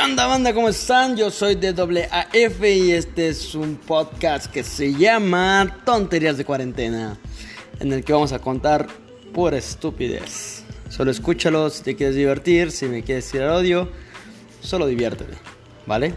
¿Qué onda banda? ¿Cómo están? Yo soy de y este es un podcast que se llama Tonterías de Cuarentena, en el que vamos a contar pura estupidez. Solo escúchalo si te quieres divertir, si me quieres tirar odio, solo diviértete, ¿vale?